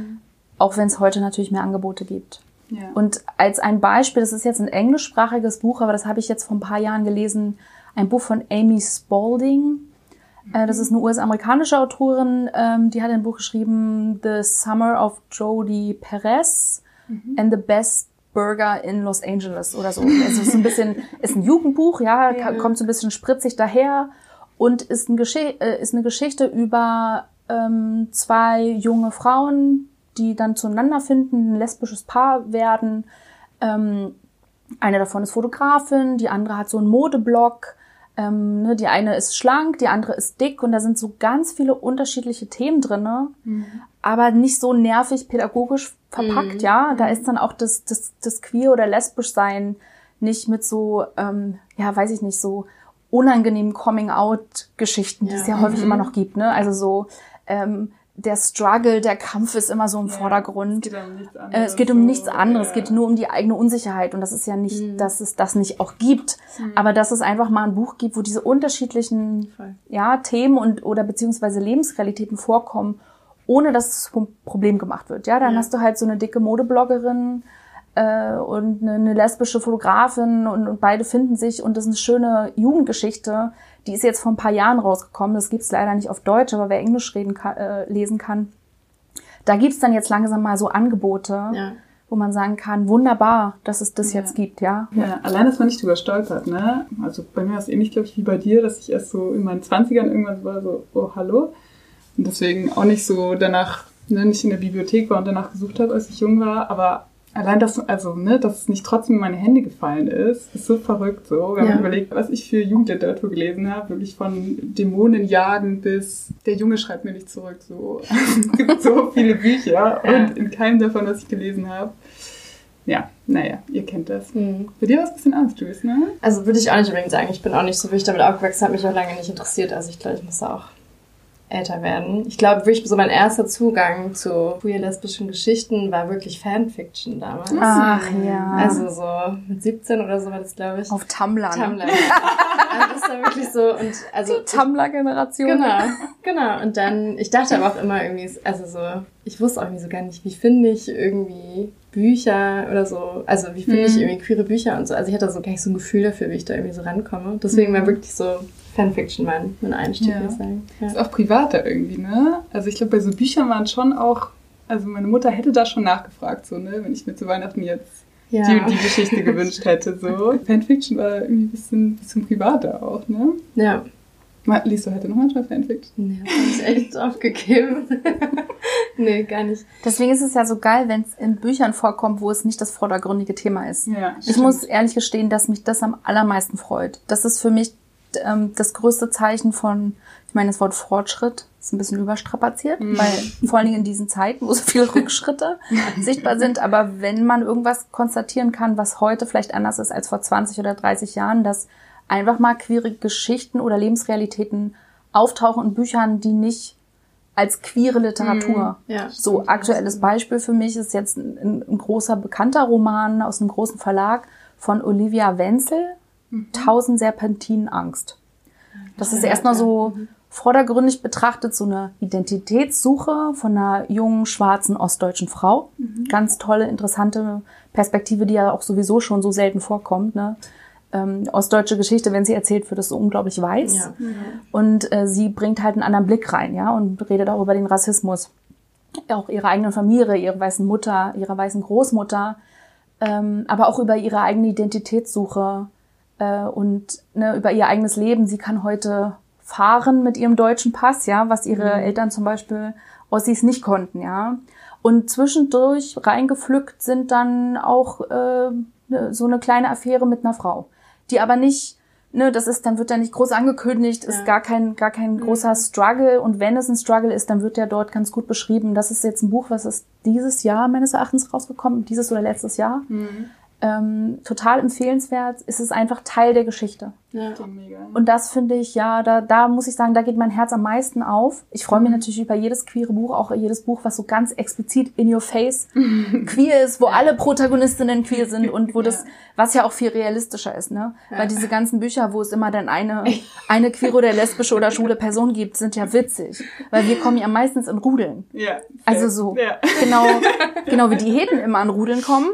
Auch wenn es heute natürlich mehr Angebote gibt. Ja. Und als ein Beispiel, das ist jetzt ein englischsprachiges Buch, aber das habe ich jetzt vor ein paar Jahren gelesen, ein Buch von Amy Spalding. Äh, das ist eine US-amerikanische Autorin, ähm, die hat ein Buch geschrieben, The Summer of Jodie Perez mhm. and the Best Burger in Los Angeles oder so. Also es ist ein bisschen, ist ein Jugendbuch, ja, ja. kommt so ein bisschen spritzig daher und ist, ein Gesch äh, ist eine Geschichte über ähm, zwei junge Frauen, die dann zueinander finden, ein lesbisches Paar werden. Ähm, eine davon ist Fotografin, die andere hat so einen Modeblog ähm, ne, die eine ist schlank, die andere ist dick und da sind so ganz viele unterschiedliche Themen drinne, mhm. aber nicht so nervig pädagogisch verpackt, mhm. ja. Da mhm. ist dann auch das, das, das Queer oder lesbisch sein nicht mit so, ähm, ja, weiß ich nicht, so unangenehmen Coming-out-Geschichten, die ja. es ja häufig mhm. immer noch gibt, ne? Also so, ähm, der Struggle, der Kampf ist immer so im ja, Vordergrund. Es geht um nichts anderes. Äh, es geht um nichts anderes. Ja. Es geht nur um die eigene Unsicherheit. Und das ist ja nicht, mhm. dass es das nicht auch gibt. Mhm. Aber dass es einfach mal ein Buch gibt, wo diese unterschiedlichen ja, Themen und oder beziehungsweise Lebensrealitäten vorkommen, ohne dass es zum Problem gemacht wird. Ja, dann ja. hast du halt so eine dicke Modebloggerin, äh, und eine, eine lesbische Fotografin und, und beide finden sich und das ist eine schöne Jugendgeschichte. Die ist jetzt vor ein paar Jahren rausgekommen. Das gibt's leider nicht auf Deutsch, aber wer Englisch reden kann, äh, lesen kann, da gibt's dann jetzt langsam mal so Angebote. Ja wo man sagen kann, wunderbar, dass es das ja. jetzt gibt, ja. Ja, allein, dass man nicht drüber stolpert, ne? Also bei mir war es ähnlich, glaube ich, wie bei dir, dass ich erst so in meinen Zwanzigern irgendwann war, so, oh, hallo. Und deswegen auch nicht so danach, ne, nicht in der Bibliothek war und danach gesucht habe, als ich jung war, aber Allein das, also, ne, dass es nicht trotzdem in meine Hände gefallen ist, ist so verrückt so. Wenn ja. man überlegt, was ich für Jugendliteratur gelesen habe, wirklich von Dämonen jagen bis der Junge schreibt mir nicht zurück, so. es gibt so viele Bücher und in keinem davon, was ich gelesen habe. Ja, naja, ihr kennt das. Mhm. Bei dir war es ein bisschen anders, Jules, ne? Also würde ich auch nicht unbedingt sagen. Ich bin auch nicht so wirklich damit aufgewachsen, hat mich auch lange nicht interessiert. Also ich glaube, ich muss auch älter werden. Ich glaube, wirklich so mein erster Zugang zu queer-lesbischen Geschichten war wirklich Fanfiction damals. Ach ja. Also so mit 17 oder so war das, glaube ich. Auf Tumblr. Ne? Tumblr. also das war wirklich so und also die Tumblr-Generation. Genau, genau. Und dann, ich dachte aber auch immer irgendwie, also so, ich wusste auch irgendwie so gar nicht, wie finde ich irgendwie Bücher oder so, also wie finde ich mhm. irgendwie queere Bücher und so. Also ich hatte so gar nicht so ein Gefühl dafür, wie ich da irgendwie so rankomme. Deswegen mhm. war wirklich so Fanfiction mein, mein Einstieg, ja. würde ich sagen. Ja. Ist auch privater irgendwie, ne? Also ich glaube, bei so Büchern waren schon auch, also meine Mutter hätte da schon nachgefragt, so, ne? Wenn ich mir zu Weihnachten jetzt ja. die und die Geschichte gewünscht hätte, so. Fanfiction war irgendwie ein bisschen, bisschen privater auch, ne? Ja. Liest du heute noch manchmal Fanfiction? Nee, das habe ich echt aufgegeben. nee, gar nicht. Deswegen ist es ja so geil, wenn es in Büchern vorkommt, wo es nicht das vordergründige Thema ist. Ja, ich muss ehrlich gestehen, dass mich das am allermeisten freut. Das ist für mich ähm, das größte Zeichen von Ich meine, das Wort Fortschritt ist ein bisschen überstrapaziert, weil vor allen Dingen in diesen Zeiten, wo so viele Rückschritte sichtbar sind. Aber wenn man irgendwas konstatieren kann, was heute vielleicht anders ist als vor 20 oder 30 Jahren, dass einfach mal queere Geschichten oder Lebensrealitäten auftauchen in Büchern, die nicht als queere Literatur. Ja, so stimmt. aktuelles Beispiel für mich ist jetzt ein, ein großer bekannter Roman aus einem großen Verlag von Olivia Wenzel, Tausend Serpentinen Angst. Das ist erstmal so vordergründig betrachtet so eine Identitätssuche von einer jungen, schwarzen, ostdeutschen Frau. Ganz tolle, interessante Perspektive, die ja auch sowieso schon so selten vorkommt. Ne? Ähm, ostdeutsche Geschichte, wenn sie erzählt wird, ist so unglaublich weiß. Ja. Und äh, sie bringt halt einen anderen Blick rein, ja, und redet auch über den Rassismus. Auch ihre eigene Familie, ihre weißen Mutter, ihre weißen Großmutter, ähm, aber auch über ihre eigene Identitätssuche äh, und ne, über ihr eigenes Leben. Sie kann heute fahren mit ihrem deutschen Pass, ja, was ihre Eltern zum Beispiel Ossis nicht konnten, ja. Und zwischendurch reingepflückt sind dann auch äh, ne, so eine kleine Affäre mit einer Frau, die aber nicht, ne, das ist, dann wird da nicht groß angekündigt, ist Ja. gar kein, gar kein großer Struggle. Und wenn es ein Struggle ist, dann wird der dort ganz gut beschrieben. Das ist jetzt ein Buch, was ist dieses Jahr meines Erachtens rausgekommen, dieses oder letztes Jahr. Ähm, total empfehlenswert. Es ist einfach Teil der Geschichte. Ja. Mega. Und das finde ich, ja, da, da muss ich sagen, da geht mein Herz am meisten auf. Ich freue mich natürlich über jedes queere Buch, auch jedes Buch, was so ganz explizit in your face queer ist, wo alle Protagonistinnen queer sind und wo das, was ja auch viel realistischer ist, ne? Weil diese ganzen Bücher, wo es immer dann eine, eine queere oder lesbische oder schwule Person gibt, sind ja witzig. Weil wir kommen ja meistens in Rudeln. Ja. Also so. Ja. Genau, genau wie die Heden immer an Rudeln kommen.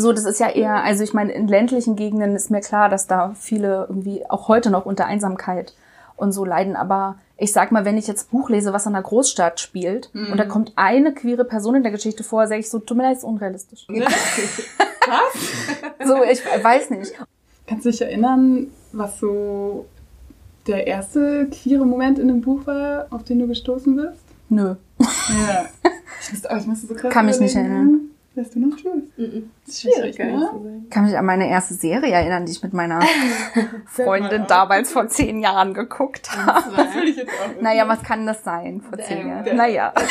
So, das ist ja eher, also ich meine, in ländlichen Gegenden ist mir klar, dass da viele irgendwie auch heute noch unter Einsamkeit und so leiden. Aber ich sag mal, wenn ich jetzt Buch lese, was in einer Großstadt spielt und da kommt eine queere Person in der Geschichte vor, sage ich so, tut mir leid, ist unrealistisch. Was? So, ich weiß nicht. Kannst du dich erinnern, was so der erste queere Moment in dem Buch war, auf den du gestoßen bist? Nö. Ja. Ich musste, aber ich musste so krass Kann mich nicht erinnern. Weißt du noch Schluss? Mhm. Das ist schwierig, nicht ne? zu sagen. Kann mich an meine erste Serie erinnern, die ich mit meiner Freundin damals vor zehn Jahren geguckt habe. Das will ich jetzt auch. Naja, was kann das sein vor zehn Jahren? Naja.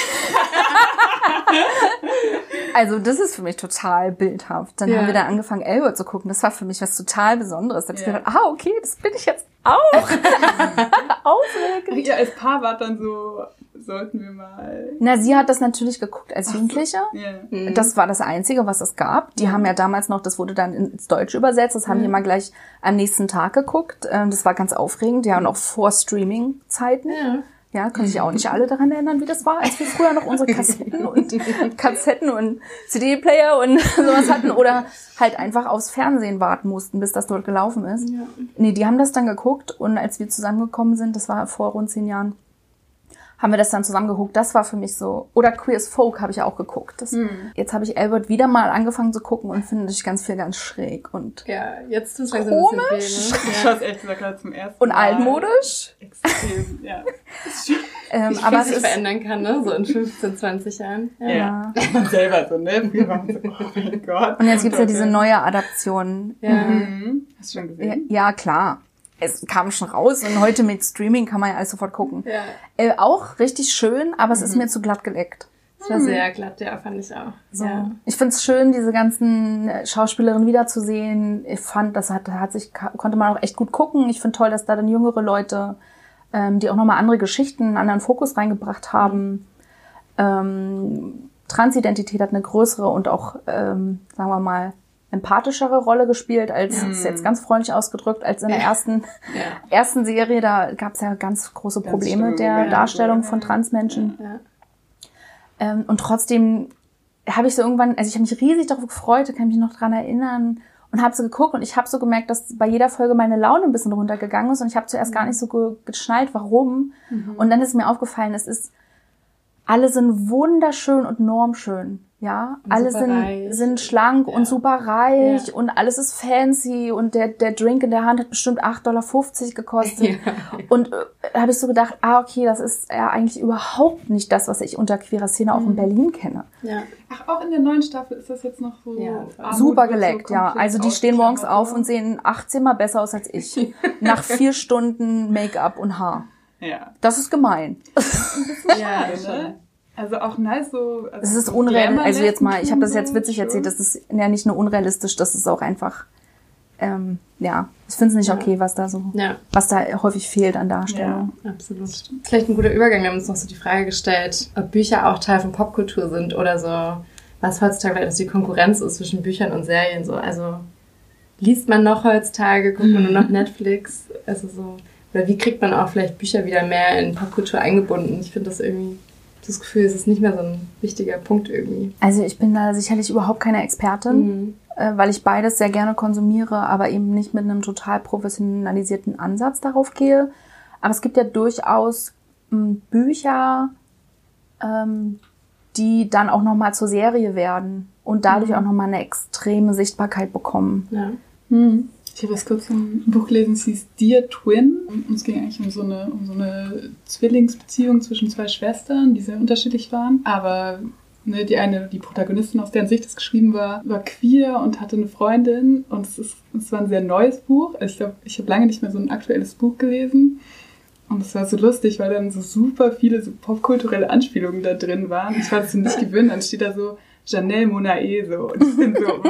also das ist für mich total bildhaft. Dann Ja. haben wir da angefangen, Elwood zu gucken. Das war für mich was total Besonderes. Da hab ich Ja. gedacht, ah, okay, das bin ich jetzt auch. Aufregend. Ihr als Paar wart dann so, sollten wir mal. Na, sie hat das natürlich geguckt als Jugendliche. Ja. Das war das Einzige, was es gab. Die haben ja damals noch, das wurde dann ins Deutsche übersetzt, das haben die mal gleich am nächsten Tag geguckt. Ähm, Das war ganz aufregend, ja, und auch vor Streaming-Zeiten. Ja. Ja, können sich auch nicht alle daran erinnern, wie das war, als wir früher noch unsere Kassetten und Kassetten und CD-Player und sowas hatten oder halt einfach aufs Fernsehen warten mussten, bis das dort gelaufen ist. Ja. Nee, die haben das dann geguckt und als wir zusammengekommen sind, das war vor rund zehn Jahren, haben wir das dann zusammen geguckt. Das war für mich so. Oder Queer as Folk habe ich auch geguckt. Das, Jetzt habe ich Albert wieder mal angefangen zu gucken und finde ich ganz viel ganz schräg und, Ja, jetzt es langsam ein Komisch. bisschen weh, Ich ne? schaue es ehrlich gesagt gerade zum ersten und Mal. altmodisch. Extrem, ja. Ähm, Wie aber es sich ist, verändern kann, ne? So in 15, 20 Jahren. Ja. Ja. Man selber so, ne? Wir waren so, oh mein Gott. und jetzt gibt's ja diese neue Adaption. Ja. Mhm. Hast du schon Ja, gesehen? ja, klar. Es kam schon raus und heute mit Streaming kann man ja alles sofort gucken. ja. Äh, auch richtig schön, aber es ist mir zu glatt geleckt. War sehr glatt, ja, fand ich auch. So. Ja. Ich find's schön, diese ganzen äh, Schauspielerinnen wiederzusehen. Ich fand, das hat, hat sich, konnte man auch echt gut gucken. Ich finde toll, dass da dann jüngere Leute, ähm, die auch nochmal andere Geschichten, einen anderen Fokus reingebracht haben. Ähm, Transidentität hat eine größere und auch, ähm, sagen wir mal, empathischere Rolle gespielt, als, das ist jetzt ganz freundlich ausgedrückt, als in der ersten, Ja. ersten Serie. Da gab's ja ganz große Ganz Probleme der. Darstellung von Transmenschen. Ja. Ähm, und trotzdem habe ich so irgendwann, also ich habe mich riesig darauf gefreut, da kann ich mich noch dran erinnern und habe so geguckt und ich habe so gemerkt, dass bei jeder Folge meine Laune ein bisschen runtergegangen ist und ich habe zuerst gar nicht so ge geschnallt, warum. Und dann ist mir aufgefallen, es ist, alle sind wunderschön und normschön. Ja, Und alle sind, sind schlank Ja. und super reich Ja. und alles ist fancy und der, der Drink in der Hand hat bestimmt 8,50 Dollar gekostet. Ja. Und äh, da habe ich so gedacht, ah, okay, das ist ja eigentlich überhaupt nicht das, was ich unter queerer Szene auch in Berlin kenne. ja. Ach, auch in der neuen Staffel ist das jetzt noch so. Ja, Super wird so geleckt, ja. Also die stehen morgens auf und sehen 18 Mal besser aus als ich. Nach vier Stunden Make-up und Haar. Ja. Das ist gemein. Ja, ne? Also auch nice so. Also Es ist unrealistisch. Also jetzt mal, ich habe das jetzt witzig erzählt, das ist ja nicht nur unrealistisch, das ist auch einfach, ähm, ja, ich finde es nicht Ja. okay, was da so, Ja, was da häufig fehlt an Darstellung. absolut. Vielleicht ein guter Übergang. Wir haben uns noch so die Frage gestellt, ob Bücher auch Teil von Popkultur sind oder so, was heutzutage vielleicht die Konkurrenz ist zwischen Büchern und Serien. So, also liest man noch heutzutage, guckt man nur noch Netflix, also so. Oder wie kriegt man auch vielleicht Bücher wieder mehr in Popkultur eingebunden? Ich finde das irgendwie, das Gefühl, es ist nicht mehr so ein wichtiger Punkt irgendwie. Also ich bin da sicherlich überhaupt keine Expertin, Mhm. äh, weil ich beides sehr gerne konsumiere, aber eben nicht mit einem total professionalisierten Ansatz darauf gehe. Aber es gibt ja durchaus m, Bücher, ähm, die dann auch nochmal zur Serie werden und dadurch auch nochmal eine extreme Sichtbarkeit bekommen. Ja. Hm. Ich habe erst kurz ein Buch gelesen, es hieß Dear Twin. Und es ging eigentlich um so, eine, um so eine Zwillingsbeziehung zwischen zwei Schwestern, die sehr unterschiedlich waren. Aber ne, die eine, die Protagonistin, aus deren Sicht das geschrieben war, war queer und hatte eine Freundin. Und es, ist, es war ein sehr neues Buch. Also ich glaube, ich habe lange nicht mehr so ein aktuelles Buch gelesen. Und es war so lustig, weil dann so super viele so popkulturelle Anspielungen da drin waren. Ich war das so nicht gewöhnt. Dann steht da so Janelle Monae so. Und ich bin so?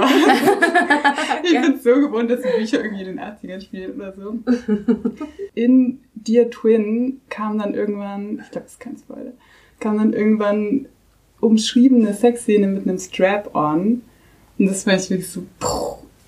Ich bin so gewohnt, dass die Bücher irgendwie in den 80ern spielen oder so. In Dear Twin kam dann irgendwann, ich glaube, das ist kein Spoiler, kam dann irgendwann umschriebene Sexszene mit einem Strap-on. Und das fand ich wirklich so,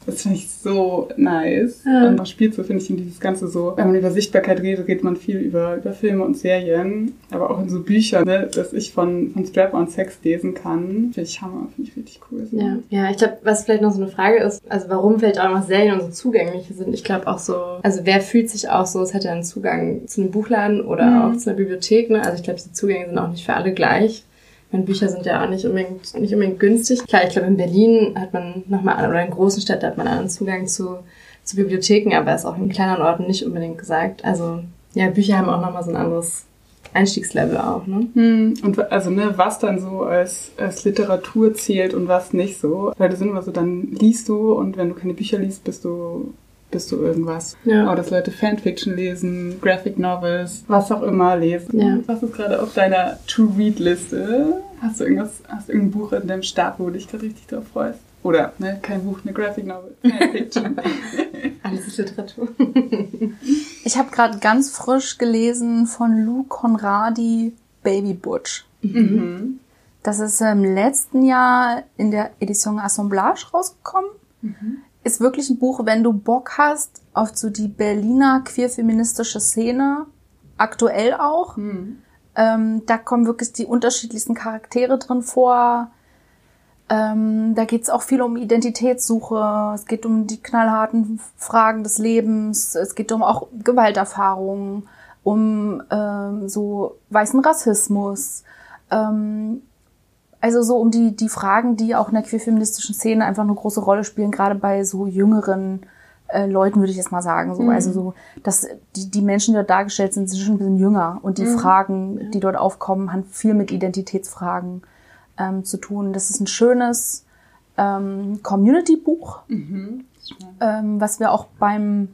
das fand ich so nice. Ja. Und spielt so, finde ich, in dieses Ganze so, wenn man über Sichtbarkeit redet, redet man viel über, über Filme und Serien, aber auch in so Büchern, ne, dass ich von, von Strap-on Sex lesen kann. Finde ich Hammer, finde ich richtig cool. So. Ja, ja ich glaube, was vielleicht noch so eine Frage ist, also warum vielleicht auch noch Serien und so zugänglich sind. Ich glaube auch so, also wer fühlt sich auch so, es hätte einen Zugang zu einem Buchladen oder Mhm. auch zu einer Bibliothek. Ne? Also ich glaube, die Zugänge sind auch nicht für alle gleich. Meine Bücher sind ja auch nicht unbedingt, nicht unbedingt günstig. Klar, ich glaube, in Berlin hat man nochmal, oder in großen Städten hat man einen Zugang zu, zu Bibliotheken, aber ist auch in kleineren Orten nicht unbedingt gesagt. Also ja, Bücher haben auch nochmal so ein anderes Einstiegslevel auch, ne? Hm, Und also, ne, was dann so als, als Literatur zählt und was nicht so. Weil das sind immer so, dann liest du und wenn du keine Bücher liest, bist du, bist du irgendwas. Ja. Aber dass Leute Fanfiction lesen, Graphic Novels, was auch immer lesen. Ja. Was ist gerade auf deiner To-Read-Liste? Hast du irgendwas, hast du irgendein Buch in deinem Stab, wo du dich gerade richtig drauf freust? Oder, ne, kein Buch, eine Graphic Novel, Fanfiction. Alles ist Literatur. Ich habe gerade ganz frisch gelesen von Lou Conradi Baby Butch. mhm. Das ist im letzten Jahr in der Edition Assemblage rausgekommen. Ist wirklich ein Buch, wenn du Bock hast auf so die Berliner queer-feministische Szene, aktuell auch. Hm. Ähm, da kommen wirklich die unterschiedlichsten Charaktere drin vor. Ähm, da geht's auch viel um Identitätssuche. Es geht um die knallharten Fragen des Lebens. Es geht um auch Gewalterfahrungen, um ähm, so weißen Rassismus. Ähm, also so um die, die Fragen, die auch in der queer-feministischen Szene einfach eine große Rolle spielen, gerade bei so jüngeren äh, Leuten, würde ich jetzt mal sagen. So. Also so, dass die, die Menschen, die dort dargestellt sind, sind schon ein bisschen jünger. Und die Fragen, die dort aufkommen, haben viel mit Identitätsfragen ähm, zu tun. Das ist ein schönes ähm, Community-Buch, Mhm. ähm, was wir auch beim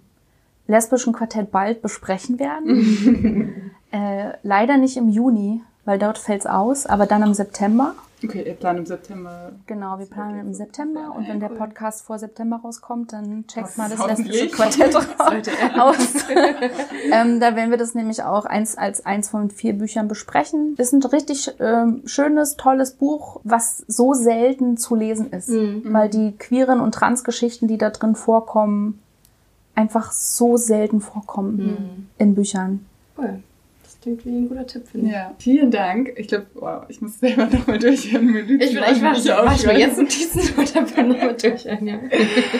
lesbischen Quartett bald besprechen werden. äh, leider nicht im Juni, weil dort fällt's aus, aber dann im September. Okay, ihr plant im September. Genau, wir planen im September und wenn der. Podcast vor September rauskommt, dann checkt Das mal das lesbische Quartett Sollte er. aus. ähm, da werden wir das nämlich auch eins als eins von vier Büchern besprechen. Ist ein richtig ähm, schönes, tolles Buch, was so selten zu lesen ist, Mhm. weil die queeren und Transgeschichten, die da drin vorkommen, einfach so selten vorkommen Mhm. in Büchern. Cool. Das klingt wie ein guter Tipp, finde ich. Ja, vielen Dank. Ich glaube, wow, ich muss selber nochmal durchhören. Ich will echt was. Mach ich mir jetzt Notizen oder bin nochmal durch ein, ja.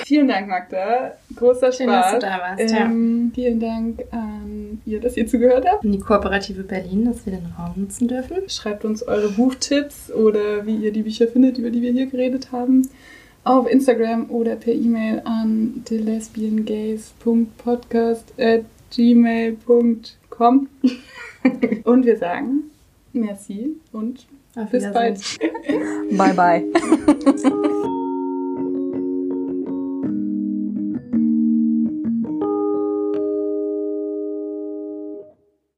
Vielen Dank, Magda. Großer Schön, Spaß. dass du da warst, ja. ähm, Vielen Dank an ihr, dass ihr zugehört habt. Und die Kooperative Berlin, dass wir den Raum nutzen dürfen. Schreibt uns eure Buchtipps oder wie ihr die Bücher findet, über die wir hier geredet haben, auf Instagram oder per E-Mail an thelesbiangays.podcast at gmail.com. Und wir sagen merci und Auf bis bald. Bye bye.